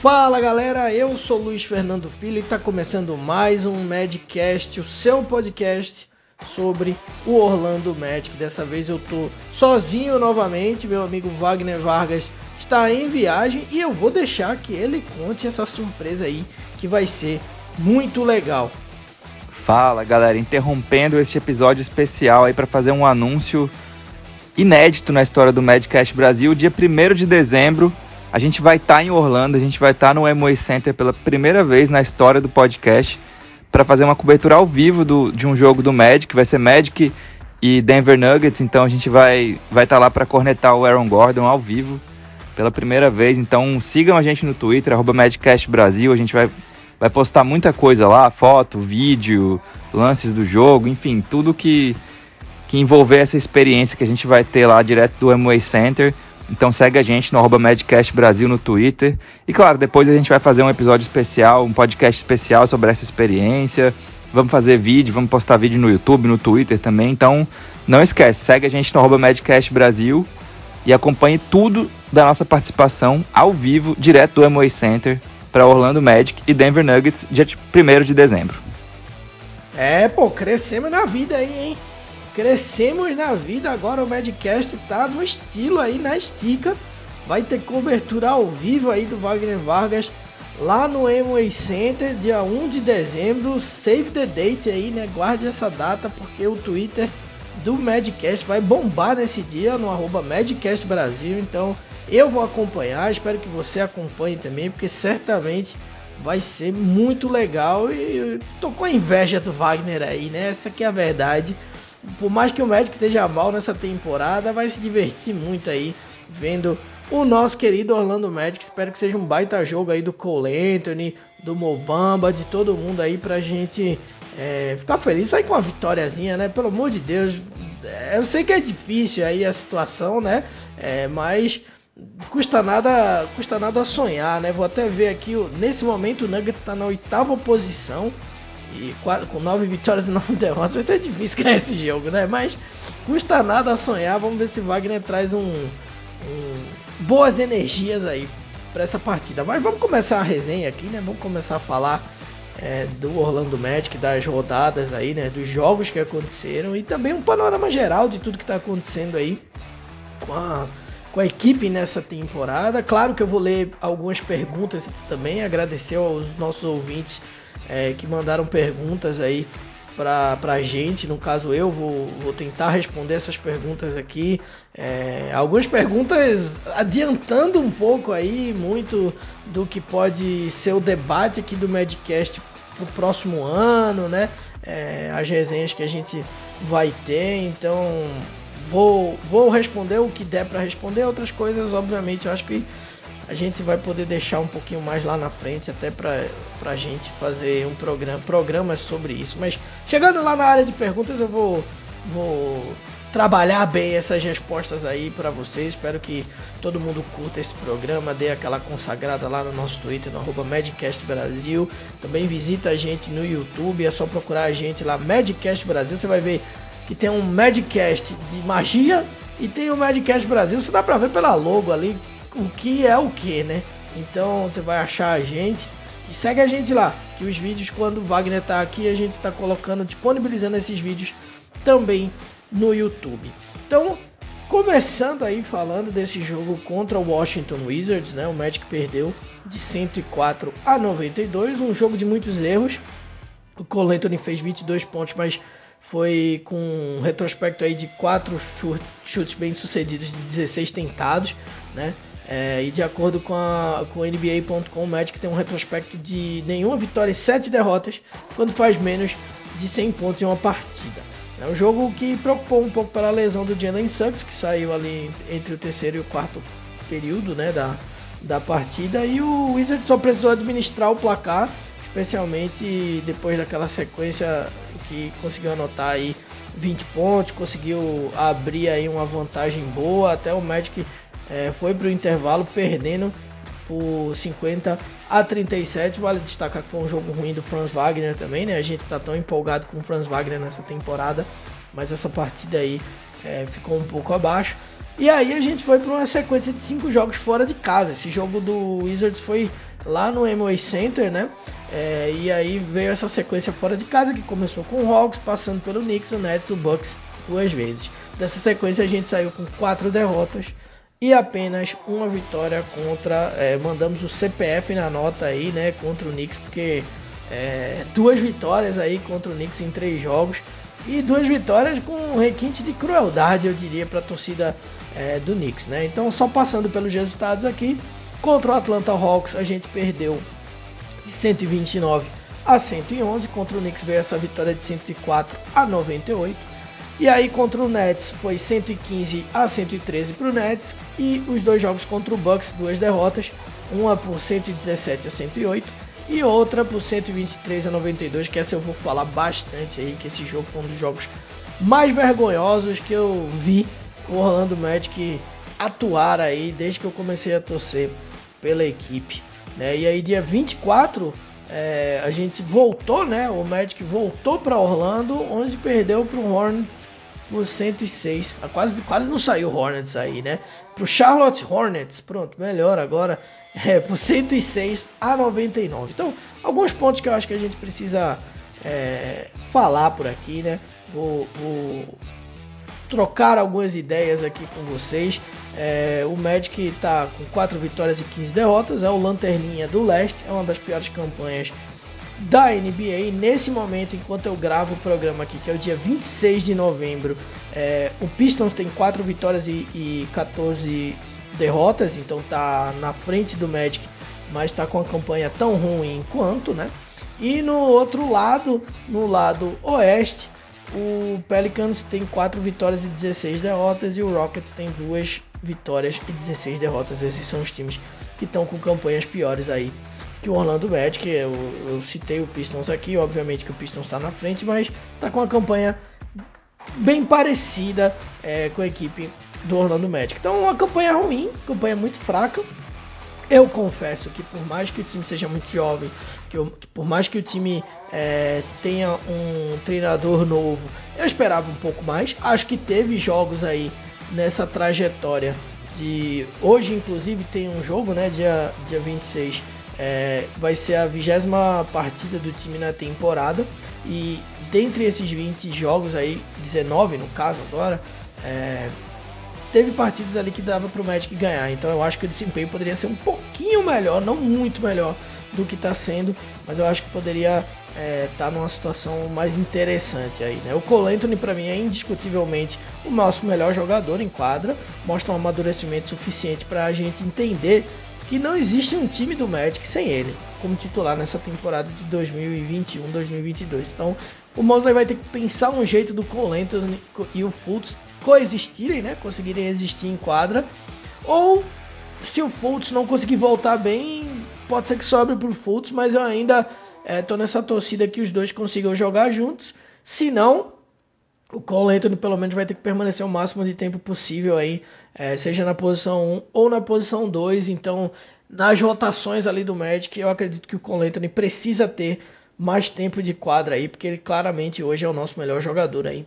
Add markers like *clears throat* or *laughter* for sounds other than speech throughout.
Fala galera, eu sou Luiz Fernando Filho e está começando mais um Madcast, o seu podcast sobre o Orlando Magic. Dessa vez eu tô sozinho novamente, meu amigo Wagner Vargas está em viagem e eu vou deixar que ele conte essa surpresa aí que vai ser muito legal. Fala galera, interrompendo este episódio especial aí para fazer um anúncio inédito na história do Madcast Brasil, dia 1 de dezembro a gente vai estar tá em Orlando, a gente vai estar tá no Amway Center pela primeira vez na história do podcast para fazer uma cobertura ao vivo do, de um jogo do Magic, vai ser Magic e Denver Nuggets, então a gente vai vai estar tá lá para cornetar o Aaron Gordon ao vivo pela primeira vez. Então sigam a gente no Twitter @madcastbrasil, a gente vai vai postar muita coisa lá, foto, vídeo, lances do jogo, enfim, tudo que que envolver essa experiência que a gente vai ter lá direto do Amway Center. Então segue a gente no arroba Madcast Brasil no Twitter. E claro, depois a gente vai fazer um episódio especial, um podcast especial sobre essa experiência. Vamos fazer vídeo, vamos postar vídeo no YouTube, no Twitter também. Então não esquece, segue a gente no arroba Madcast Brasil e acompanhe tudo da nossa participação ao vivo, direto do Amway Center para Orlando Magic e Denver Nuggets, dia 1 de dezembro. É, pô, crescemos na vida aí, hein? Crescemos na vida, agora o Madcast tá no estilo aí, na estica. Vai ter cobertura ao vivo aí do Wagner Vargas lá no Amway Center, dia 1 de dezembro. Save the date aí, né? Guarde essa data porque o Twitter do Madcast vai bombar nesse dia no arroba Madcast Brasil. Então eu vou acompanhar, espero que você acompanhe também, porque certamente vai ser muito legal. E tô com a inveja do Wagner aí, né? Essa aqui é a verdade por mais que o Magic esteja mal nessa temporada, vai se divertir muito aí vendo o nosso querido Orlando Magic. Espero que seja um baita jogo aí do Cole Anthony, do Mobamba, de todo mundo aí pra gente é, ficar feliz, sair com uma vitóriazinha, né? Pelo amor de Deus. É, eu sei que é difícil aí a situação, né? É, mas custa nada, custa nada sonhar, né? Vou até ver aqui, nesse momento o Nuggets está na oitava posição e quatro, com nove vitórias e nove *laughs* derrotas vai ser difícil ganhar esse jogo, né? Mas custa nada sonhar. Vamos ver se Wagner traz um, um boas energias aí para essa partida. Mas vamos começar a resenha aqui, né? Vamos começar a falar é, do Orlando Magic, das rodadas aí, né? Dos jogos que aconteceram e também um panorama geral de tudo que está acontecendo aí com a, com a equipe nessa temporada. Claro que eu vou ler algumas perguntas também, agradecer aos nossos ouvintes é, que mandaram perguntas aí para a gente. No caso, eu vou, vou tentar responder essas perguntas aqui. É, algumas perguntas adiantando um pouco aí, muito do que pode ser o debate aqui do Medcast para o próximo ano, né? É, as resenhas que a gente vai ter. Então, vou, vou responder o que der para responder. Outras coisas, obviamente, eu acho que a gente vai poder deixar um pouquinho mais lá na frente, até para a gente fazer um programa, programas sobre isso. Mas chegando lá na área de perguntas, eu vou, vou trabalhar bem essas respostas aí para vocês. Espero que todo mundo curta esse programa, dê aquela consagrada lá no nosso Twitter, no arroba. Também visita a gente no YouTube, é só procurar a gente lá, Madcast Brasil. Você vai ver que tem um Madcast de magia e tem o Madcast Brasil. Você dá para ver pela logo ali o que é o que, né? Então você vai achar a gente e segue a gente lá, que os vídeos quando o Wagner tá aqui a gente está colocando, disponibilizando esses vídeos também no YouTube. Então, começando aí falando desse jogo contra o Washington Wizards, né? O Magic perdeu de 104 a 92, um jogo de muitos erros. O Cole fez 22 pontos, mas foi com um retrospecto aí de 4 chutes bem sucedidos de 16 tentados, né? É, e de acordo com, a, com o NBA.com, o Magic tem um retrospecto de nenhuma vitória e 7 derrotas quando faz menos de 100 pontos em uma partida. É um jogo que preocupou um pouco pela lesão do Jalen Suggs, que saiu ali entre o terceiro e o quarto período né, da, da partida. E o Wizards só precisou administrar o placar, especialmente depois daquela sequência que conseguiu anotar aí 20 pontos, conseguiu abrir aí uma vantagem boa. Até o Magic é, foi para o intervalo perdendo por 50 a 37. Vale destacar que foi um jogo ruim do Franz Wagner também, né? A gente tá tão empolgado com o Franz Wagner nessa temporada, mas essa partida aí é, ficou um pouco abaixo. E aí a gente foi para uma sequência de cinco jogos fora de casa. Esse jogo do Wizards foi lá no Amway Center, né? É, e aí veio essa sequência fora de casa que começou com o Hawks, passando pelo Knicks, o Nets, o Bucks duas vezes. Dessa sequência a gente saiu com quatro derrotas e apenas uma vitória contra. É, mandamos o CPF na nota aí, né? Contra o Knicks, porque é, duas vitórias aí contra o Knicks em três jogos e duas vitórias com um requinte de crueldade, eu diria, para a torcida é, do Knicks, né? Então, só passando pelos resultados aqui, contra o Atlanta Hawks a gente perdeu de 129 a 111, contra o Knicks veio essa vitória de 104 a 98. E aí contra o Nets foi 115 a 113 para o Nets e os dois jogos contra o Bucks, duas derrotas, uma por 117 a 108 e outra por 123 a 92, que essa eu vou falar bastante aí, que esse jogo foi um dos jogos mais vergonhosos que eu vi o Orlando Magic atuar aí desde que eu comecei a torcer pela equipe. Né? E aí dia 24 é, a gente voltou, né? O Magic voltou para Orlando, onde perdeu para o Hornets por 106. Ah, quase, quase não saiu Hornets aí, né? Pro Charlotte Hornets, pronto, melhor agora. É, por 106 a 99. Então, alguns pontos que eu acho que a gente precisa é, falar por aqui, né? Vou, vou, trocar algumas ideias aqui com vocês. É, o Magic está com 4 vitórias e 15 derrotas, é o lanterninha do leste, é uma das piores campanhas da NBA. Nesse momento, enquanto eu gravo o programa aqui, que é o dia 26 de novembro, é, o Pistons tem 4 vitórias e, e 14 derrotas, então tá na frente do Magic, mas está com a campanha tão ruim quanto, né? E no outro lado, no lado oeste, o Pelicans tem 4 vitórias e 16 derrotas e o Rockets tem 2 vitórias e 16 derrotas. Esses são os times que estão com campanhas piores aí que o Orlando Magic. Eu, eu citei o Pistons aqui, obviamente que o Pistons está na frente, mas está com uma campanha bem parecida é, com a equipe do Orlando Magic. Então, uma campanha ruim, campanha muito fraca. Eu confesso que por mais que o time seja muito jovem, que, eu, que por mais que o time é, tenha um treinador novo, eu esperava um pouco mais. Acho que teve jogos aí nessa trajetória de hoje, inclusive tem um jogo, né, dia dia 26 é, vai ser a vigésima partida do time na temporada e dentre esses 20 jogos aí, 19 no caso agora, é, teve partidas ali que dava para o Magic ganhar. Então eu acho que o desempenho poderia ser um pouquinho melhor, não muito melhor do que está sendo, mas eu acho que poderia estar é, tá numa situação mais interessante aí. Né? O Cole Anthony para mim é indiscutivelmente o nosso melhor jogador em quadra, mostra um amadurecimento suficiente para a gente entender que não existe um time do Magic sem ele como titular nessa temporada de 2021-2022. Então, o Mosley vai ter que pensar um jeito do Cole Anthony e o Fultz coexistirem, né? Conseguirem existir em quadra. Ou se o Fultz não conseguir voltar bem, pode ser que sobre para o Fultz, mas eu ainda estou é, nessa torcida que os dois consigam jogar juntos. Se não, o Cole Anthony pelo menos vai ter que permanecer o máximo de tempo possível aí, é, seja na posição 1 ou na posição 2. Então, nas rotações ali do Magic, eu acredito que o Cole Anthony precisa ter mais tempo de quadra aí, porque ele claramente hoje é o nosso melhor jogador aí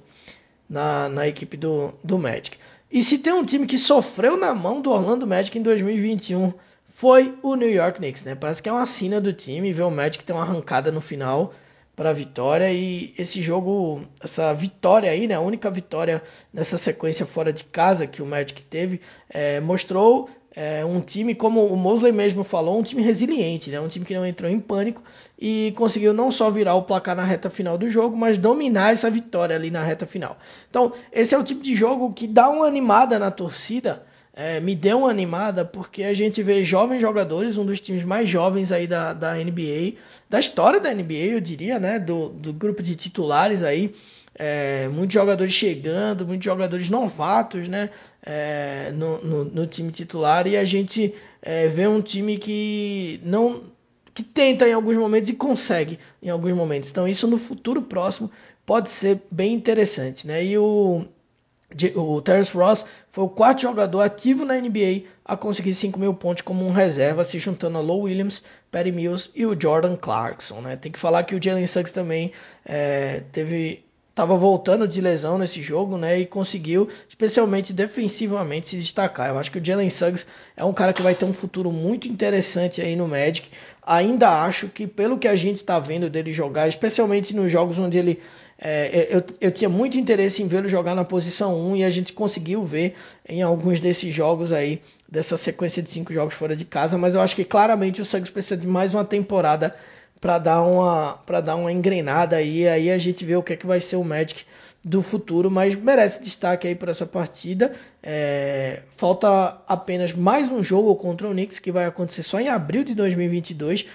na, na equipe do, do Magic. E se tem um time que sofreu na mão do Orlando Magic em 2021, foi o New York Knicks, né? Parece que é uma sina do time ver o Magic ter uma arrancada no final para a vitória e esse jogo, essa vitória aí, né, a única vitória nessa sequência fora de casa que o Magic teve, é, mostrou é, um time, como o Mosley mesmo falou, um time resiliente, né, um time que não entrou em pânico e conseguiu não só virar o placar na reta final do jogo, mas dominar essa vitória ali na reta final. Então, esse é o tipo de jogo que dá uma animada na torcida é, me deu uma animada porque a gente vê jovens jogadores, um dos times mais jovens aí da, da NBA, da história da NBA, eu diria, né? Do, do grupo de titulares aí. É, muitos jogadores chegando, muitos jogadores novatos, né? É, no, no, no, time titular e a gente é, vê um time que não que tenta em alguns momentos e consegue em alguns momentos. Então isso no futuro próximo pode ser bem interessante, né? E o o Terrence Ross foi o quarto jogador ativo na NBA a conseguir 5 mil pontos como um reserva, se juntando a Low Williams, Perry Mills e o Jordan Clarkson. Né? Tem que falar que o Jalen Suggs também é, teve estava voltando de lesão nesse jogo, né? E conseguiu, especialmente defensivamente, se destacar. Eu acho que o Jalen Suggs é um cara que vai ter um futuro muito interessante aí no Magic. Ainda acho que, pelo que a gente está vendo dele jogar, especialmente nos jogos onde ele. É, eu, eu tinha muito interesse em vê-lo jogar na posição 1 e a gente conseguiu ver em alguns desses jogos aí, dessa sequência de cinco jogos fora de casa, mas eu acho que claramente o Suggs precisa de mais uma temporada para dar uma para dar uma engrenada aí, aí a gente vê o que é que vai ser o Magic do futuro, mas merece destaque aí por essa partida. É, falta apenas mais um jogo contra o Knicks que vai acontecer só em abril de 2022.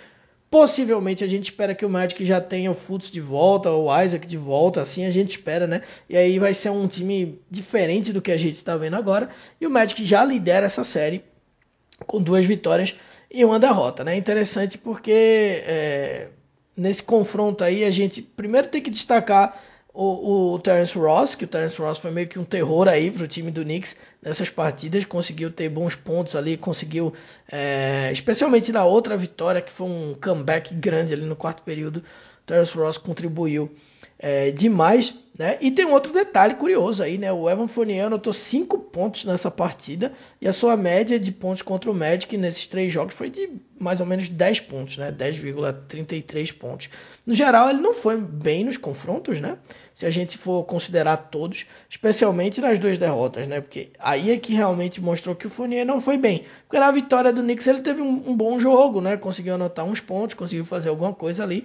Possivelmente a gente espera que o Magic já tenha o Fultz de volta, o Isaac de volta, assim a gente espera, né? E aí vai ser um time diferente do que a gente está vendo agora. E o Magic já lidera essa série com duas vitórias e uma derrota. Né? Interessante porque é, nesse confronto aí a gente primeiro tem que destacar o, o Terence Ross, que o Terence Ross foi meio que um terror aí para o time do Knicks nessas partidas, conseguiu ter bons pontos ali, conseguiu, é, especialmente na outra vitória, que foi um comeback grande ali no quarto período, o Terence Ross contribuiu é, demais. Né? E tem um outro detalhe curioso aí, né? O Evan Fournier anotou 5 pontos nessa partida e a sua média de pontos contra o Magic nesses três jogos foi de mais ou menos 10 pontos, né? 10,33 pontos. No geral, ele não foi bem nos confrontos, né? Se a gente for considerar todos, especialmente nas duas derrotas, né? Porque aí é que realmente mostrou que o Fournier não foi bem. Porque na vitória do Knicks ele teve um, um bom jogo, né? Conseguiu anotar uns pontos, conseguiu fazer alguma coisa ali.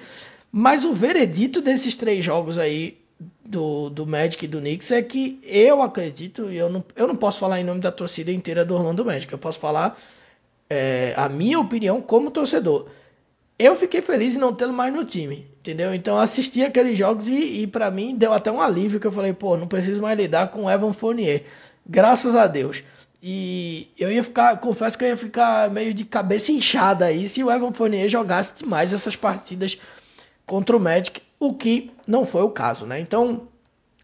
Mas o veredito desses três jogos aí do, do Magic e do Knicks é que eu acredito, e eu não, eu não posso falar em nome da torcida inteira do Orlando Magic, eu posso falar é, a minha opinião como torcedor. Eu fiquei feliz em não tê-lo mais no time, entendeu? Então assisti aqueles jogos e, e para mim deu até um alívio que eu falei, pô, não preciso mais lidar com Evan Fournier. Graças a Deus. E eu ia ficar, confesso que eu ia ficar meio de cabeça inchada aí se o Evan Fournier jogasse demais essas partidas contra o Magic, o que não foi o caso, né? Então,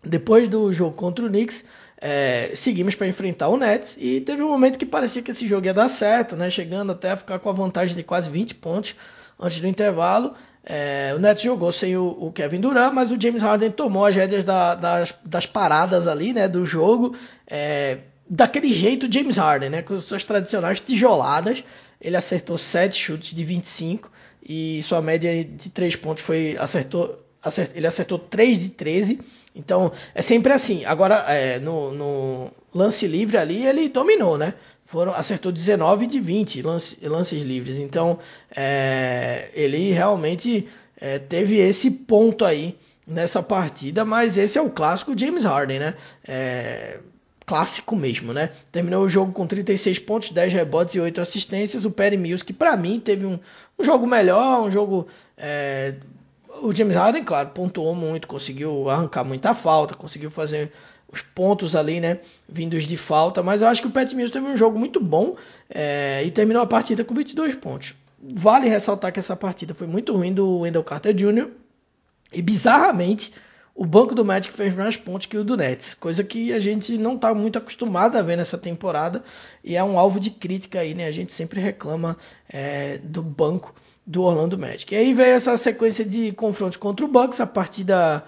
depois do jogo contra o Knicks, é, seguimos para enfrentar o Nets e teve um momento que parecia que esse jogo ia dar certo, né? Chegando até a ficar com a vantagem de quase 20 pontos antes do intervalo. É, o Nets jogou sem o, o, Kevin Durant, mas o James Harden tomou as rédeas da, das, das, paradas ali, né? Do jogo. É, daquele jeito James Harden, né? Com suas tradicionais tijoladas. Ele acertou 7 chutes de 25 e sua média de 3 pontos foi acertou, acert, ele acertou 3 de 13. Então é sempre assim. Agora é, no, no, lance livre ali ele dominou, né? Foram, acertou 19 de 20 lance, lances livres. Então é, ele realmente é, teve esse ponto aí nessa partida, mas esse é o clássico James Harden, né? É, clássico mesmo, né? Terminou o jogo com 36 pontos, 10 rebotes e 8 assistências. O Perry Mills, que para mim teve um, um, jogo melhor, um jogo. É... O James Harden, claro, pontuou muito, conseguiu arrancar muita falta, conseguiu fazer os pontos ali, né? Vindos de falta, mas eu acho que o Pat Mills teve um jogo muito bom é... e terminou a partida com 22 pontos. Vale ressaltar que essa partida foi muito ruim do Wendell Carter Jr. E bizarramente o banco do Magic fez mais pontos que o do Nets, coisa que a gente não está muito acostumado a ver nessa temporada e é um alvo de crítica aí, né? A gente sempre reclama é, do banco do Orlando Magic. E aí veio essa sequência de confrontos contra o Bucks, a partida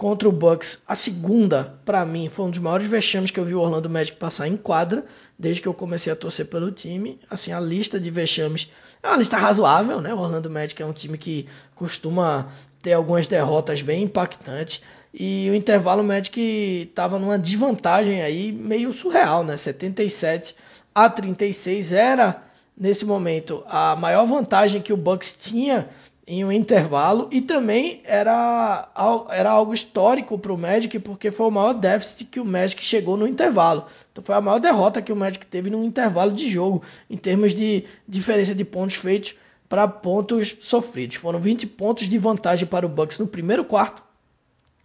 contra o Bucks, a segunda, para mim, foi um dos maiores vexames que eu vi o Orlando Magic passar em quadra, desde que eu comecei a torcer pelo time. Assim, a lista de vexames é uma lista razoável, né? O Orlando Magic é um time que costuma ter algumas derrotas bem impactantes. E o intervalo Magic estava numa desvantagem aí meio surreal, né? 77 a 36 era nesse momento a maior vantagem que o Bucks tinha em um intervalo e também era, era algo histórico para o Magic porque foi o maior déficit que o Magic chegou no intervalo. Então foi a maior derrota que o Magic teve no intervalo de jogo em termos de diferença de pontos feitos para pontos sofridos. Foram 20 pontos de vantagem para o Bucks no primeiro quarto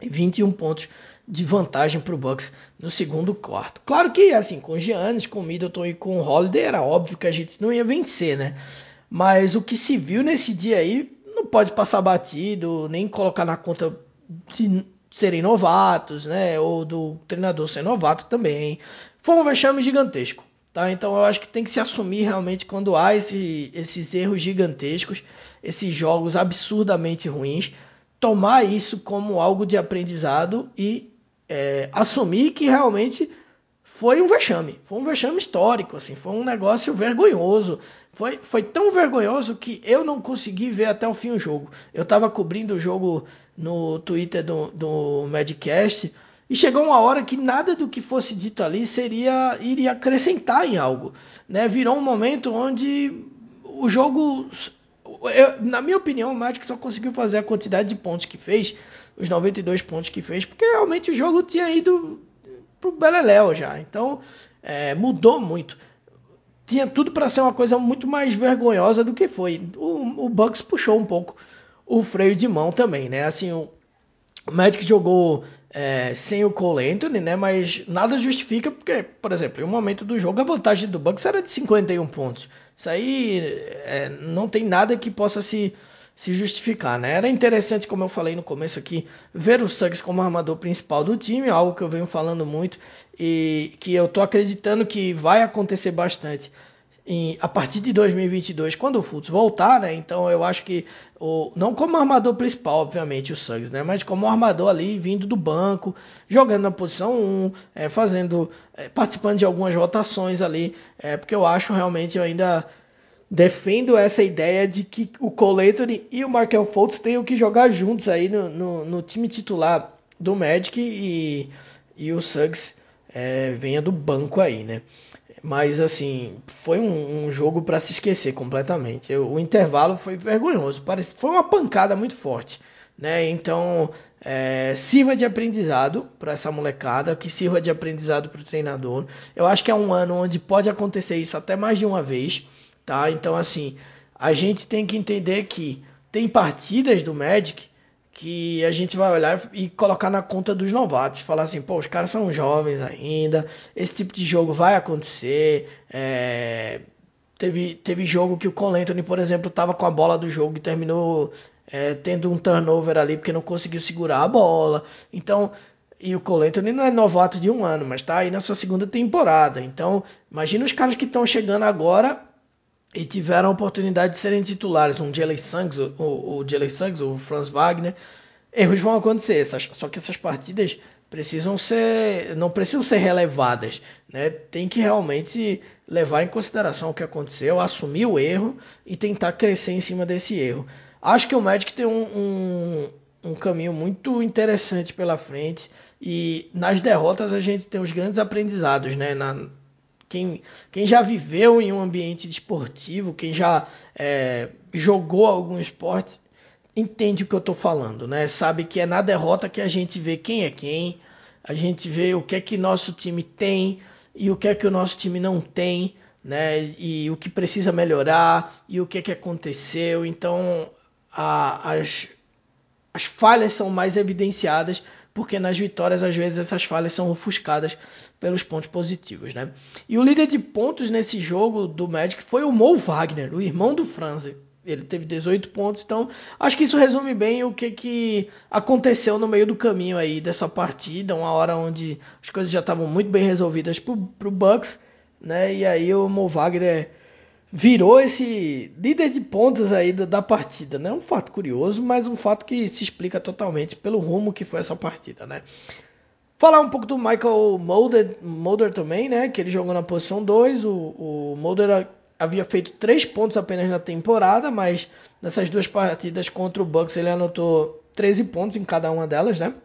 e 21 pontos de vantagem para o Bucks no segundo quarto. Claro que assim, com Giannis, com Middleton e com Holiday era óbvio que a gente não ia vencer, né? Mas o que se viu nesse dia aí não pode passar batido, nem colocar na conta de serem novatos, né? Ou do treinador ser novato também. Foi um vexame gigantesco. Tá? Então eu acho que tem que se assumir realmente quando há esse, esses erros gigantescos, esses jogos absurdamente ruins. tomar isso como algo de aprendizado e é, assumir que realmente foi um vexame, foi um vexame histórico, assim, foi um negócio vergonhoso. Foi, foi tão vergonhoso que eu não consegui ver até o fim o jogo. Eu estava cobrindo o jogo no Twitter do, do Madcast e chegou uma hora que nada do que fosse dito ali seria iria acrescentar em algo, né? Virou um momento onde o jogo, eu, na minha opinião, o Magic só conseguiu fazer a quantidade de pontos que fez, os 92 pontos que fez, porque realmente o jogo tinha ido pro Beleléu já. Então é, mudou muito. Tinha tudo para ser uma coisa muito mais vergonhosa do que foi. O, o Bucks puxou um pouco o freio de mão também, né? Assim, o, o Magic jogou é, sem o Cole Anthony, né? Mas nada justifica, porque, por exemplo, em um momento do jogo a vantagem do Bucks era de 51 pontos. Isso aí é, não tem nada que possa se se justificar, né? Era interessante, como eu falei no começo aqui, ver o Suggs como armador principal do time, algo que eu venho falando muito e que eu tô acreditando que vai acontecer bastante em, a partir de 2022, quando o Fultz voltar, né? Então eu acho que o, não como armador principal, obviamente, o Suggs, né? Mas como armador ali vindo do banco, jogando na posição 1, é, fazendo, é, participando de algumas rotações ali, é, porque eu acho realmente eu ainda defendo essa ideia de que o Cole e o Markel Fultz tenham que jogar juntos aí no, no, no time titular do Magic e, e o Suggs é, venha do banco aí, né? Mas assim, foi um, um jogo para se esquecer completamente. Eu, o intervalo foi vergonhoso, parece, foi uma pancada muito forte, né? Então é, sirva de aprendizado para essa molecada, que sirva de aprendizado para o treinador. Eu acho que é um ano onde pode acontecer isso até mais de uma vez tá? Então assim, a gente tem que entender que tem partidas do Magic que a gente vai olhar e colocar na conta dos novatos, falar assim, pô, os caras são jovens ainda, esse tipo de jogo vai acontecer. É... Teve, teve jogo que o Cole Anthony, por exemplo, estava com a bola do jogo e terminou é, tendo um turnover ali porque não conseguiu segurar a bola. Então, e o Cole Anthony não é novato de um ano, mas está aí na sua segunda temporada. Então, imagina os caras que estão chegando agora e tiveram a oportunidade de serem titulares, um Jalen Suggs, o, o Jalen Suggs, o Franz Wagner, erros vão acontecer, essas, só que essas partidas precisam ser, não precisam ser relevadas, né? Tem que realmente levar em consideração o que aconteceu, assumir o erro e tentar crescer em cima desse erro. Acho que o Magic tem um, um, um caminho muito interessante pela frente e nas derrotas a gente tem os grandes aprendizados, né? Na, quem, quem já viveu em um ambiente esportivo, quem já é, jogou algum esporte, entende o que eu estou falando, né? Sabe que é na derrota que a gente vê quem é quem, a gente vê o que é que nosso time tem e o que é que o nosso time não tem, né? E o que precisa melhorar e o que é que aconteceu. Então, a, as, as falhas são mais evidenciadas porque nas vitórias às vezes essas falhas são ofuscadas pelos pontos positivos, né? E o líder de pontos nesse jogo do Magic foi o Mo Wagner, o irmão do Franz. Ele teve 18 pontos, então acho que isso resume bem o que, que aconteceu no meio do caminho aí dessa partida, uma hora onde as coisas já estavam muito bem resolvidas para o Bucks, né? E aí o Mo Wagner virou esse líder de pontos aí da, da, partida, né? Um fato curioso, mas um fato que se explica totalmente pelo rumo que foi essa partida, né? Falar um pouco do Michael Mulder, Mulder também, né? Que ele jogou na posição 2. O, o Mulder havia feito 3 pontos apenas na temporada, mas nessas duas partidas contra o Bucks ele anotou 13 pontos em cada uma delas, né?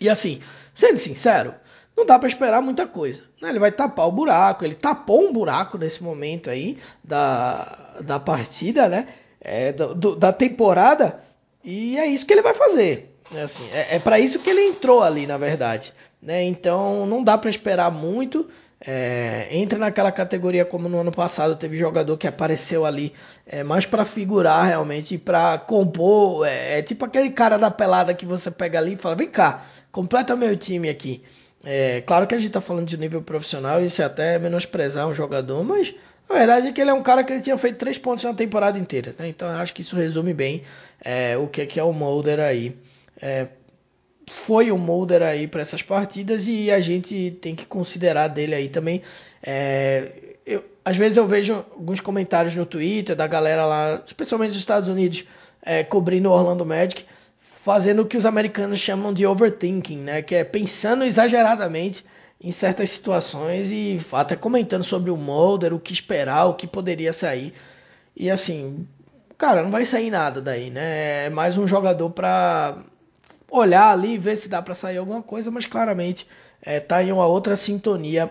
E assim, sendo sincero, não dá para esperar muita coisa. Né? Ele vai tapar o buraco, ele tapou um buraco nesse momento aí da, da partida, né? É, do, da temporada, e é isso que ele vai fazer. É, assim, é, é para isso que ele entrou ali, na verdade. Né? Então não dá para esperar muito. É, entra naquela categoria como no ano passado teve jogador que apareceu ali é, mais para figurar realmente para compor é, é, tipo aquele cara da pelada que você pega ali e fala vem cá completa meu time aqui é, claro que a gente está falando de nível profissional, isso é até menosprezar um jogador, mas a verdade é que ele é um cara que ele tinha feito três pontos na temporada inteira. Né? Então acho que isso resume bem é, o que é, que é o Mulder aí. Foi o Mulder aí para essas partidas e a gente tem que considerar dele aí também. É, eu, às vezes eu vejo alguns comentários no Twitter da galera lá, especialmente dos Estados Unidos, é, cobrindo o Orlando Magic fazendo o que os americanos chamam de overthinking, né? Que é pensando exageradamente em certas situações e até comentando sobre o Mulder, o que esperar, o que poderia sair. E assim, cara, não vai sair nada daí, né? É mais um jogador para olhar ali, ver se dá para sair alguma coisa, mas claramente é, tá em uma outra sintonia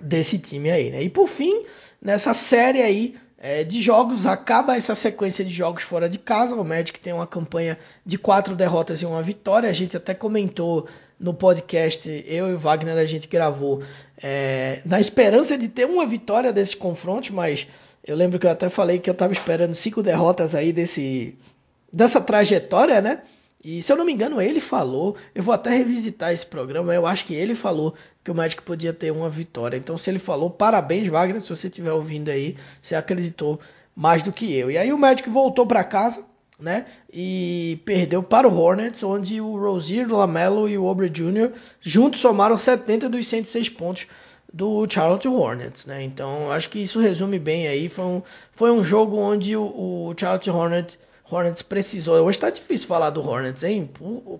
desse time aí, né? E por fim, nessa série aí é, de jogos, acaba essa sequência de jogos fora de casa. O Magic tem uma campanha de quatro derrotas e uma vitória. A gente até comentou no podcast, eu e o Wagner, a gente gravou é, na esperança de ter uma vitória desse confronto, mas eu lembro que eu até falei que eu estava esperando cinco derrotas aí desse, dessa trajetória, né? E se eu não me engano, ele falou, eu vou até revisitar esse programa, eu acho que ele falou que o Magic podia ter uma vitória. Então, se ele falou, parabéns, Wagner, se você estiver ouvindo aí, você acreditou mais do que eu. E aí o Magic voltou para casa, né? E perdeu para o Hornets, onde o Rozier, o Lamelo e o Aubrey Jr. juntos somaram 70 dos 106 pontos do Charlotte Hornets, né? Então, acho que isso resume bem aí. Foi um, foi um jogo onde o, o Charlotte Hornets Hornets precisou. Hoje tá difícil falar do Hornets, hein?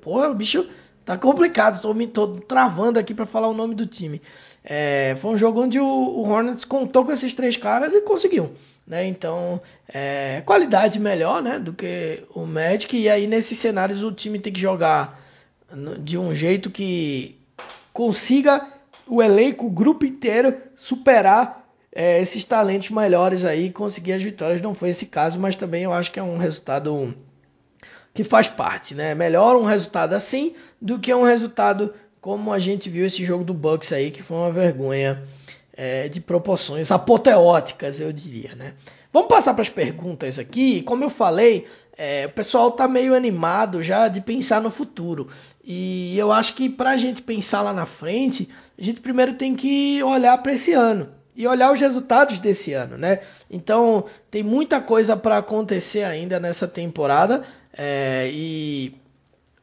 Porra, o bicho tá complicado. Tô me tô travando aqui para falar o nome do time. É, foi um jogo onde o, o, Hornets contou com esses três caras e conseguiu. Né? Então, é, qualidade melhor né, do que o Magic. E aí, nesses cenários, o time tem que jogar de um jeito que consiga o elenco, o grupo inteiro superar é, esses talentos melhores aí conseguir as vitórias. Não foi esse caso, mas também eu acho que é um resultado que faz parte, né? Melhor um resultado assim do que um resultado como a gente viu esse jogo do Bucks aí, que foi uma vergonha é, de proporções apoteóticas, eu diria, né? Vamos passar para as perguntas aqui. Como eu falei, é, o pessoal tá meio animado já de pensar no futuro. E eu acho que para a gente pensar lá na frente, a gente primeiro tem que olhar para esse ano e olhar os resultados desse ano, né? Então tem muita coisa para acontecer ainda nessa temporada é, e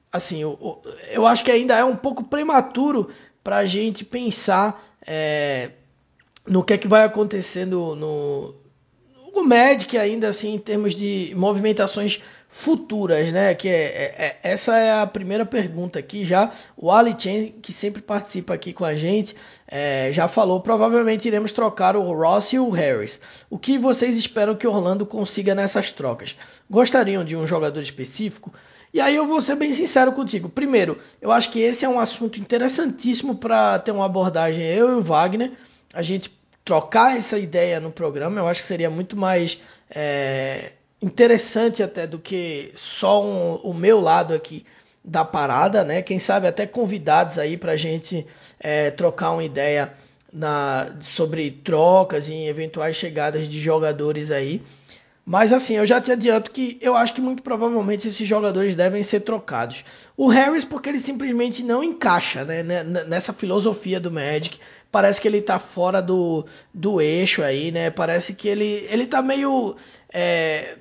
assim eu, eu, acho que ainda é um pouco prematuro para a gente pensar é, no que é que vai acontecer no, no, no Magic ainda assim em termos de movimentações futuras, né? Que é, é, é, essa é a primeira pergunta aqui já. O Ali Chen, que sempre participa aqui com a gente, é, já falou. Provavelmente iremos trocar o Ross e o Harris. O que vocês esperam que Orlando consiga nessas trocas? Gostariam de um jogador específico? E aí eu vou ser bem sincero contigo. Primeiro, eu acho que esse é um assunto interessantíssimo para ter uma abordagem eu e o Wagner. A gente trocar essa ideia no programa, eu acho que seria muito mais é, interessante até do que só um, o meu lado aqui da parada, né? Quem sabe até convidados aí para a gente é, trocar uma ideia na, sobre trocas e eventuais chegadas de jogadores aí. Mas assim, eu já te adianto que eu acho que muito provavelmente esses jogadores devem ser trocados. O Harris, porque ele simplesmente não encaixa né, nessa filosofia do Magic. Parece que ele tá fora do, do eixo aí, né? Parece que ele, ele tá meio. É,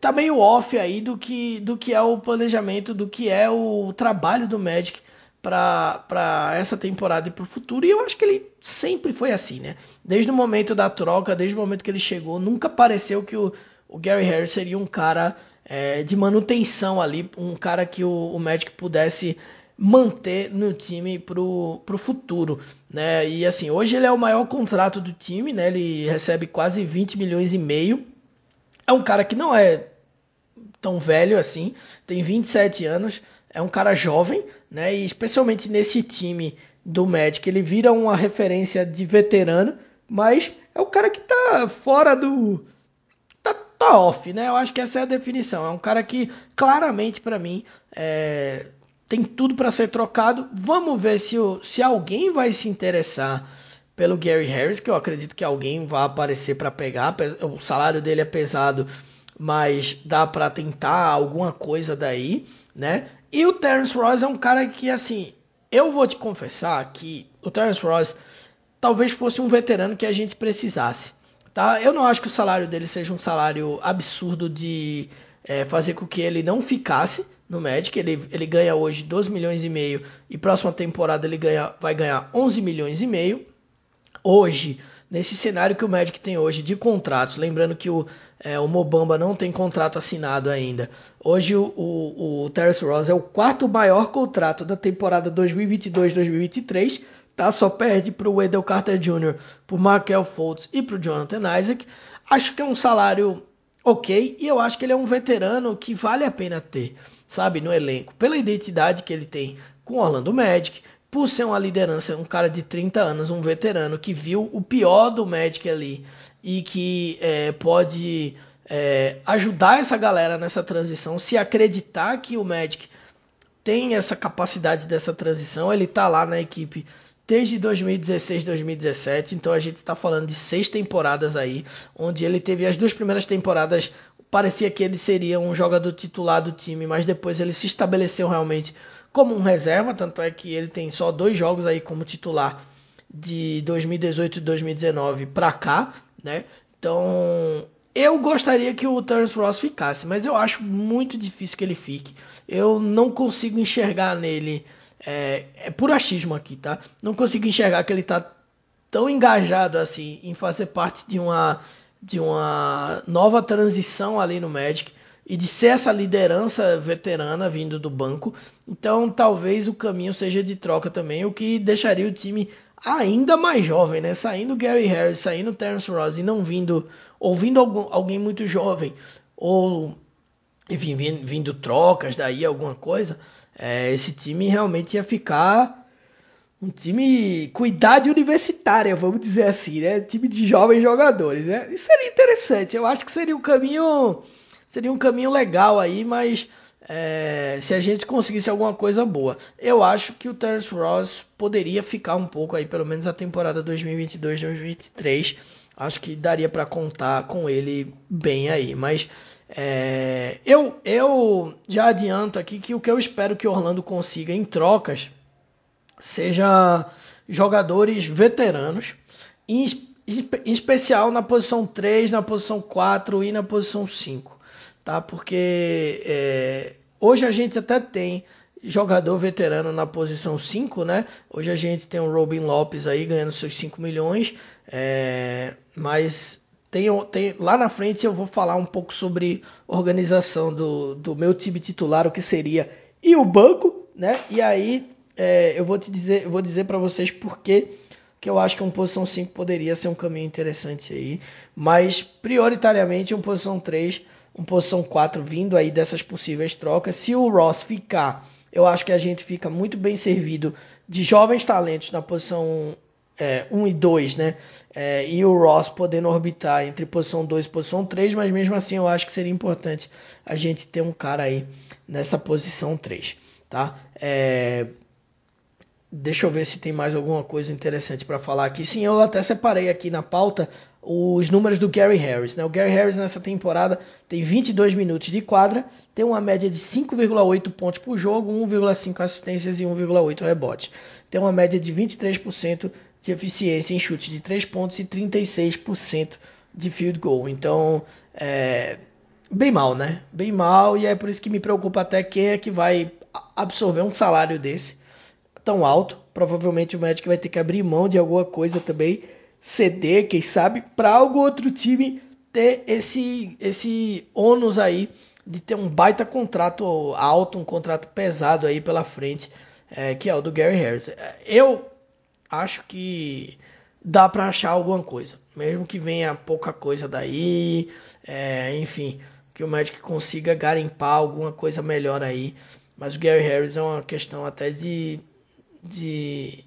tá meio off aí do que, do que é o planejamento, do que é o trabalho do Magic para essa temporada e para o futuro. E eu acho que ele sempre foi assim, né? Desde o momento da troca, desde o momento que ele chegou, nunca pareceu que o, o Gary Harris seria um cara é, de manutenção ali, um cara que o, o Magic pudesse manter no time pro, pro futuro, né? E assim, hoje ele é o maior contrato do time, né? Ele recebe quase 20 milhões e meio. É um cara que não é tão velho assim, tem 27 anos, é um cara jovem, né? E especialmente nesse time do Magic, ele vira uma referência de veterano, mas é o cara que tá fora do tá, tá off, né? Eu acho que essa é a definição. É um cara que claramente para mim é, tem tudo para ser trocado. Vamos ver se, o, se alguém vai se interessar pelo Gary Harris, que eu acredito que alguém vai aparecer para pegar. O salário dele é pesado mas dá para tentar alguma coisa daí, né? E o Terence Ross é um cara que, assim, eu vou te confessar que o Terence Ross talvez fosse um veterano que a gente precisasse, tá? Eu não acho que o salário dele seja um salário absurdo de é, fazer com que ele não ficasse no Magic. Ele, ele ganha hoje 12 milhões e meio e próxima temporada ele ganha, vai ganhar 11 milhões e meio. Hoje nesse cenário que o Magic tem hoje de contratos, lembrando que o, é, o Mobamba não tem contrato assinado ainda. Hoje o, o, o Terrence Ross é o quarto maior contrato da temporada 2022-2023, tá? Só perde para o Wendell Carter Jr., para o Markel Fultz e para o Jonathan Isaac. Acho que é um salário ok e eu acho que ele é um veterano que vale a pena ter, sabe, no elenco, pela identidade que ele tem com Orlando Magic, por ser uma liderança, um cara de 30 anos, um veterano que viu o pior do Magic ali e que é, pode é, ajudar essa galera nessa transição, se acreditar que o Magic tem essa capacidade dessa transição, ele tá lá na equipe desde 2016, 2017. Então a gente está falando de seis temporadas aí, onde ele teve as duas primeiras temporadas. Parecia que ele seria um jogador titular do time, mas depois ele se estabeleceu realmente como um reserva. Tanto é que ele tem só dois jogos aí como titular de 2018 e 2019 para cá, né? Então eu gostaria que o Terence Ross ficasse, mas eu acho muito difícil que ele fique. Eu não consigo enxergar nele é, é por achismo aqui, tá? Não consigo enxergar que ele tá tão engajado assim em fazer parte de uma de uma nova transição ali no Magic e de ser essa liderança veterana vindo do banco. Então, talvez o caminho seja de troca também, o que deixaria o time ainda mais jovem, né? Saindo Gary Harris, saindo Terence Ross e não vindo ouvindo algum, alguém muito jovem ou enfim, vindo, vindo trocas daí alguma coisa é, esse time realmente ia ficar um time com idade universitária, vamos dizer assim, né? Time de jovens jogadores, né? Isso seria interessante. Eu acho que seria um caminho, seria um caminho legal aí, mas é, se a gente conseguisse alguma coisa boa, eu acho que o Terence Ross poderia ficar um pouco aí, pelo menos a temporada 2022-2023. Acho que daria para contar com ele bem aí, mas é, eu, eu já adianto aqui que o que eu espero que Orlando consiga em trocas seja jogadores veteranos, em, em especial na posição 3, na posição 4 e na posição 5. Tá? Porque é, hoje a gente até tem jogador veterano na posição 5, né? Hoje a gente tem o Robin Lopes aí ganhando seus 5 milhões, é, mas tem, tem, lá na frente eu vou falar um pouco sobre organização do, do meu time titular, o que seria, e o banco, né? E aí é, eu vou te dizer, eu vou dizer para vocês por que eu acho que uma posição 5 poderia ser um caminho interessante aí, mas prioritariamente uma posição 3, uma posição 4 vindo aí dessas possíveis trocas. Se o Ross ficar, eu acho que a gente fica muito bem servido de jovens talentos na posição é, 1 e 2, né? É, e o Ross podendo orbitar entre posição 2 e posição 3, mas mesmo assim eu acho que seria importante a gente ter um cara aí nessa posição 3, tá? É, deixa eu ver se tem mais alguma coisa interessante para falar aqui. Sim, eu até separei aqui na pauta os números do Gary Harris. Né? O Gary Harris nessa temporada tem 22 minutos de quadra, tem uma média de 5,8 pontos por jogo, 1,5 assistências e 1,8 rebotes. Tem uma média de 23% de eficiência em chute de 3 pontos e 36% de field goal. Então, é, bem mal, né? Bem mal, e é por isso que me preocupa até quem é que vai absorver um salário desse tão alto. Provavelmente o Magic vai ter que abrir mão de alguma coisa também, ceder, quem sabe, para algum outro time ter esse, esse ônus aí de ter um baita contrato alto, um contrato pesado aí pela frente, é, que é o do Gary Harris. Eu acho que dá para achar alguma coisa, mesmo que venha pouca coisa daí, é, enfim, que o Magic consiga garimpar alguma coisa melhor aí. Mas o Gary Harris é uma questão até de, de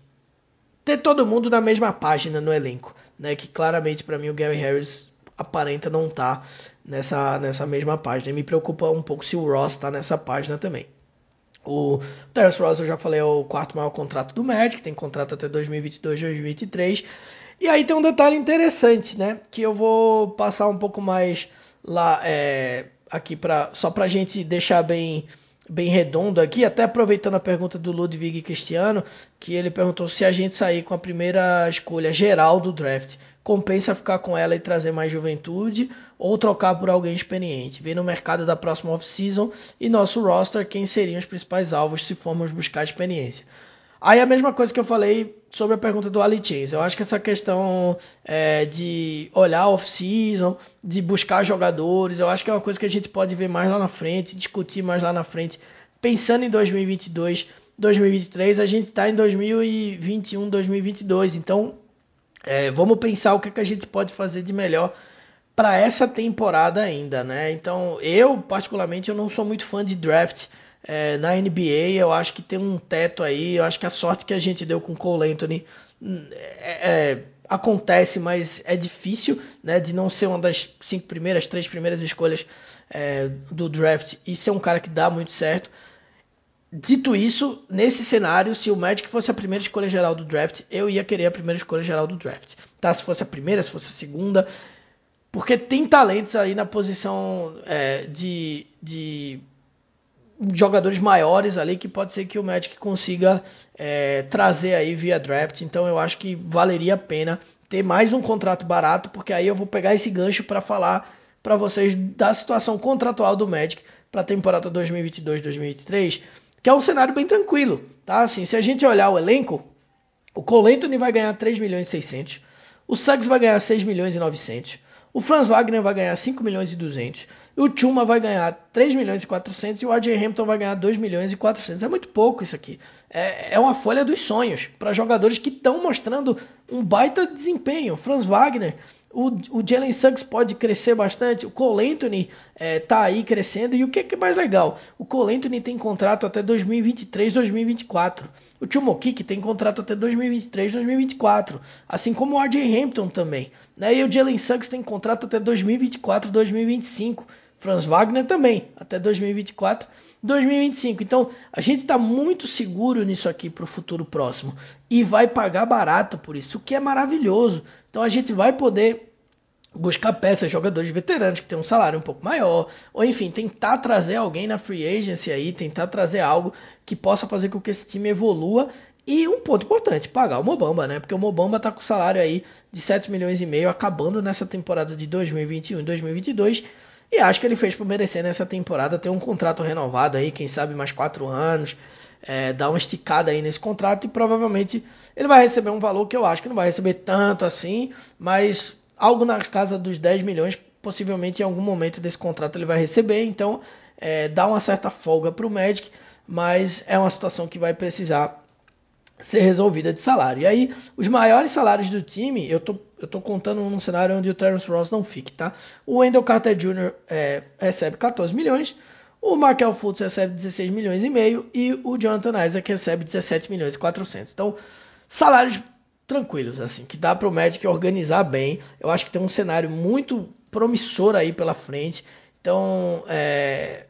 ter todo mundo na mesma página no elenco, né? Que claramente para mim o Gary Harris aparenta não estar tá nessa, nessa mesma página. E me preocupa um pouco se o Ross está nessa página também. O Terence Ross, eu já falei, é o quarto maior contrato do Magic, tem contrato até 2022, 2023. E aí tem um detalhe interessante, né? Que eu vou passar um pouco mais lá é, aqui para só para gente deixar bem bem redondo aqui, até aproveitando a pergunta do Ludwig Cristiano, que ele perguntou se a gente sair com a primeira escolha geral do draft, compensa ficar com ela e trazer mais juventude ou trocar por alguém experiente. Ver no mercado da próxima off-season e nosso roster quem seriam os principais alvos se formos buscar experiência. Aí a mesma coisa que eu falei sobre a pergunta do Ali Chase. Eu acho que essa questão é, de olhar off-season, de buscar jogadores, eu acho que é uma coisa que a gente pode ver mais lá na frente, discutir mais lá na frente. Pensando em 2022, 2023, a gente está em 2021, 2022. Então, é, vamos pensar o que, é que a gente pode fazer de melhor para essa temporada ainda, né? Então, eu particularmente eu não sou muito fã de draft é, na NBA. Eu acho que tem um teto aí. Eu acho que a sorte que a gente deu com o Cole Anthony hum, é, é, acontece, mas é difícil, né? De não ser uma das cinco primeiras, três primeiras escolhas é, do draft e ser um cara que dá muito certo. Dito isso, nesse cenário, se o Magic fosse a primeira escolha geral do draft, eu ia querer a primeira escolha geral do draft. Tá? Se fosse a primeira, se fosse a segunda. Porque tem talentos aí na posição é, de, de jogadores maiores ali que pode ser que o Magic consiga é, trazer aí via draft. Então eu acho que valeria a pena ter mais um contrato barato, porque aí eu vou pegar esse gancho para falar para vocês da situação contratual do Magic para a temporada 2022-2023, que é um cenário bem tranquilo, tá? Assim, se a gente olhar o elenco, o Cole vai ganhar 3 milhões e 600, o Suggs vai ganhar 6 milhões e 900, o Franz Wagner vai ganhar 5 milhões e 200, o Chuma vai ganhar 3 milhões e 400 e o RJ Hamilton vai ganhar 2 milhões e 400. É muito pouco isso aqui. É, é uma folha dos sonhos para jogadores que estão mostrando um baita desempenho. Franz Wagner o, o Jalen Suggs pode crescer bastante. O Cole Anthony é, tá aí crescendo. E o que é, que é mais legal? O Cole Anthony tem contrato até 2023, 2024. O Timo Kik tem contrato até 2023, 2024. Assim como o RJ Hampton também. Né? E o Jalen Suggs tem contrato até 2024, 2025. Franz Wagner também, até 2024, 2025. Então, a gente está muito seguro nisso aqui para o futuro próximo e vai pagar barato por isso, o que é maravilhoso. Então, a gente vai poder buscar peças, jogadores veteranos que têm um salário um pouco maior, ou enfim, tentar trazer alguém na free agency aí, tentar trazer algo que possa fazer com que esse time evolua e um ponto importante, pagar o Mobamba, né? Porque o Mobamba tá com salário aí de 7 milhões e meio acabando nessa temporada de 2021 e 2022 e acho que ele fez por merecer nessa temporada ter um contrato renovado aí, quem sabe mais quatro anos, é, dar uma esticada aí nesse contrato e provavelmente ele vai receber um valor que eu acho que não vai receber tanto assim, mas algo na casa dos 10 milhões, possivelmente em algum momento desse contrato ele vai receber, então é, dá uma certa folga para o Magic, mas é uma situação que vai precisar ser resolvida de salário. E aí, os maiores salários do time, eu tô, eu tô contando num cenário onde o Terence Ross não fique, tá? O Wendell Carter Jr. É, recebe 14 milhões, o Markel Fultz recebe 16 milhões e meio e o Jonathan Isaac recebe 17 milhões e 400. Então, salários tranquilos, assim, que dá para o Magic organizar bem. Eu acho que tem um cenário muito promissor aí pela frente. Então, é,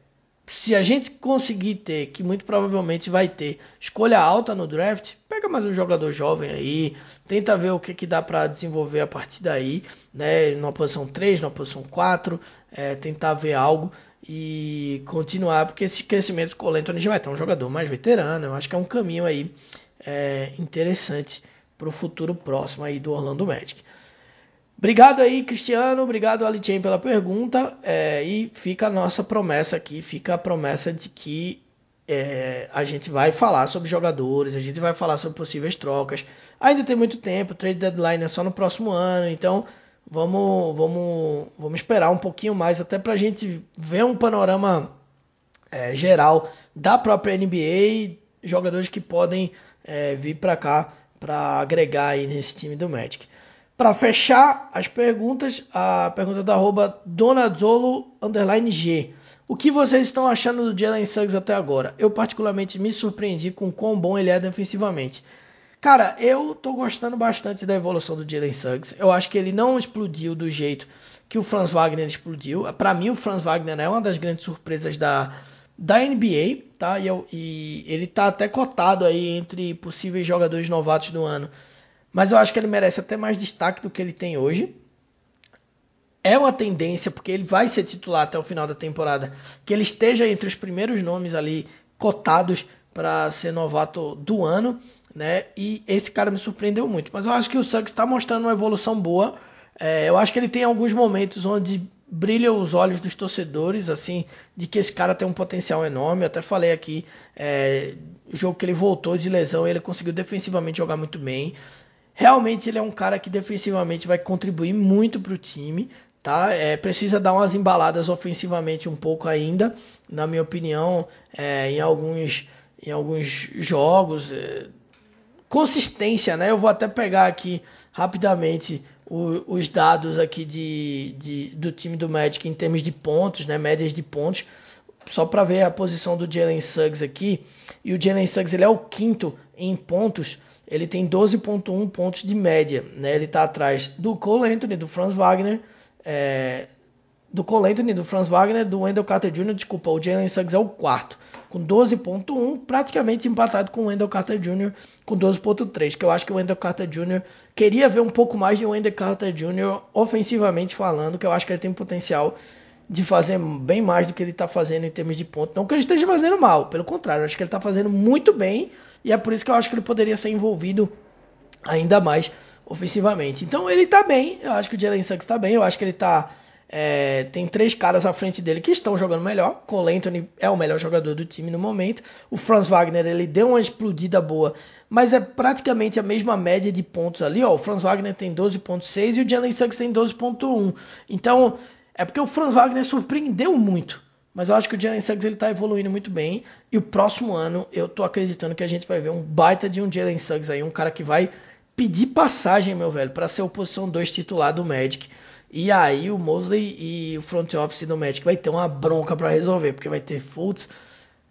se a gente conseguir ter, que muito provavelmente vai ter, escolha alta no draft, pega mais um jogador jovem aí, tenta ver o que, que dá para desenvolver a partir daí, né? Numa posição 3, numa posição 4, é, tentar ver algo e continuar, porque esse crescimento com o Lenton já vai ter um jogador mais veterano, eu acho que é um caminho aí é, interessante para o futuro próximo aí do Orlando Magic. Obrigado aí, Cristiano. Obrigado, Alichem, pela pergunta. É, e fica a nossa promessa aqui, fica a promessa de que é, a gente vai falar sobre jogadores, a gente vai falar sobre possíveis trocas. Ainda tem muito tempo, o trade deadline é só no próximo ano, então vamos, vamos, vamos esperar um pouquinho mais até para a gente ver um panorama é, geral da própria NBA, jogadores que podem é, vir para cá para agregar aí nesse time do Magic. Para fechar as perguntas, a pergunta da arroba Donadzolo G. O que vocês estão achando do Jalen Suggs até agora? Eu particularmente me surpreendi com quão bom ele é defensivamente. Cara, eu tô gostando bastante da evolução do Jalen Suggs. Eu acho que ele não explodiu do jeito que o Franz Wagner explodiu. Para mim, o Franz Wagner é uma das grandes surpresas da, da NBA, tá? E, eu, e ele tá até cotado aí entre possíveis jogadores novatos do ano mas eu acho que ele merece até mais destaque do que ele tem hoje. É uma tendência, porque ele vai ser titular até o final da temporada, que ele esteja entre os primeiros nomes ali cotados para ser novato do ano, né? E esse cara me surpreendeu muito. Mas eu acho que o Suggs está mostrando uma evolução boa. É, eu acho que ele tem alguns momentos onde brilha os olhos dos torcedores, assim, de que esse cara tem um potencial enorme. Eu até falei aqui, é, jogo que ele voltou de lesão, ele conseguiu defensivamente jogar muito bem. Realmente ele é um cara que defensivamente vai contribuir muito para o time, tá? É, precisa dar umas embaladas ofensivamente um pouco ainda, na minha opinião, é, em alguns em alguns jogos. É, consistência, né? Eu vou até pegar aqui rapidamente o, os dados aqui de, de, do time do Magic em termos de pontos, né? Médias de pontos, só para ver a posição do Jalen Suggs aqui. E o Jalen Suggs ele é o quinto em pontos. Ele tem 12.1 pontos de média, né? Ele está atrás do Cole Anthony, do Franz Wagner, é, do Cole Anthony, do Franz Wagner, do Wendell Carter Jr., desculpa, o Jalen Suggs é o quarto, com 12.1, praticamente empatado com o Wendell Carter Jr., com 12.3, que eu acho que o Wendell Carter Jr. queria ver um pouco mais de Wendell Carter Jr. ofensivamente falando, que eu acho que ele tem potencial de fazer bem mais do que ele está fazendo em termos de ponto. Não que ele esteja fazendo mal, pelo contrário, acho que ele está fazendo muito bem, e é por isso que eu acho que ele poderia ser envolvido ainda mais ofensivamente. Então ele está bem, eu acho que o Jalen Suggs está bem, eu acho que ele está é, tem três caras à frente dele que estão jogando melhor. Cole Anthony é o melhor jogador do time no momento. O Franz Wagner ele deu uma explodida boa, mas é praticamente a mesma média de pontos ali. Ó. O Franz Wagner tem 12.6 e o Jalen Suggs tem 12.1. Então é porque o Franz Wagner surpreendeu muito. Mas eu acho que o Jalen Suggs ele está evoluindo muito bem. E o próximo ano eu estou acreditando que a gente vai ver um baita de um Jalen Suggs aí, um cara que vai pedir passagem, meu velho, para ser o posição 2 titular do Magic. E aí o Mosley e o front office do Magic vai ter uma bronca para resolver, porque vai ter Fultz,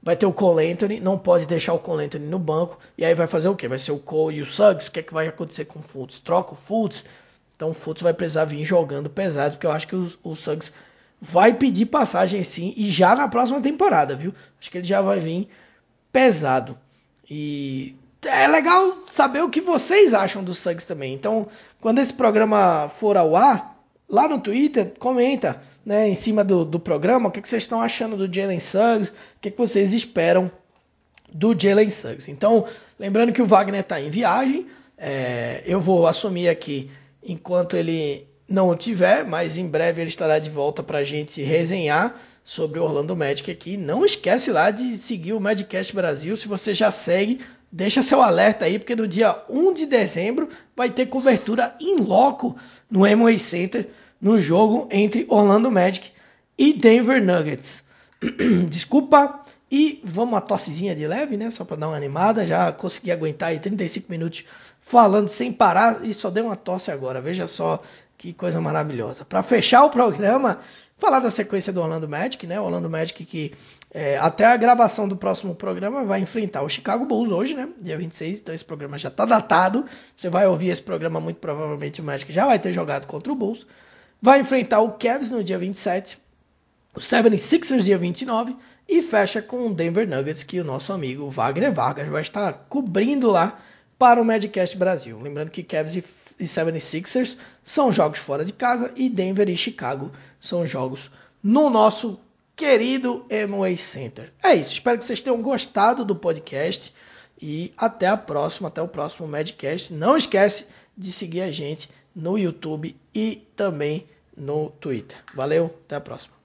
vai ter o Cole Anthony, não pode deixar o Cole Anthony no banco, e aí vai fazer o quê? Vai ser o Cole e o Suggs, o que, é que vai acontecer com o Fultz? Troca o Fultz, então o Fultz vai precisar vir jogando pesado, porque eu acho que o, o Suggs vai pedir passagem sim, e já na próxima temporada, viu? Acho que ele já vai vir pesado. E é legal saber o que vocês acham do Suggs também. Então, quando esse programa for ao ar, lá no Twitter, comenta né, em cima do, do programa o que, que vocês estão achando do Jalen Suggs, o que, que vocês esperam do Jalen Suggs. Então, lembrando que o Wagner está em viagem, é, eu vou assumir aqui enquanto ele não tiver, mas em breve ele estará de volta para a gente resenhar sobre o Orlando Magic aqui. Não esquece lá de seguir o Madcast Brasil. Se você já segue, deixa seu alerta aí, porque no dia 1 de dezembro vai ter cobertura em loco no Amway Center no jogo entre Orlando Magic e Denver Nuggets. *clears throat* Desculpa. E vamos uma tossezinha de leve, né? Só para dar uma animada. Já consegui aguentar aí 35 minutos falando sem parar e só deu uma tosse agora. Veja só que coisa maravilhosa. Para fechar o programa, falar da sequência do Orlando Magic, né? O Orlando Magic que é, até a gravação do próximo programa vai enfrentar o Chicago Bulls hoje, né? Dia 26, então esse programa já está datado. Você vai ouvir esse programa, muito provavelmente o Magic já vai ter jogado contra o Bulls vai enfrentar o Cavs no dia 27, o 76ers dia 29 e fecha com o Denver Nuggets que o nosso amigo Wagner Vargas vai estar cobrindo lá para o Madcast Brasil. Lembrando que Cavs e 76ers são jogos fora de casa e Denver e Chicago são jogos no nosso querido Amway Center. É isso, espero que vocês tenham gostado do podcast e até a próxima, até o próximo Madcast. Não esquece de seguir a gente no YouTube e também no Twitter. Valeu, até a próxima.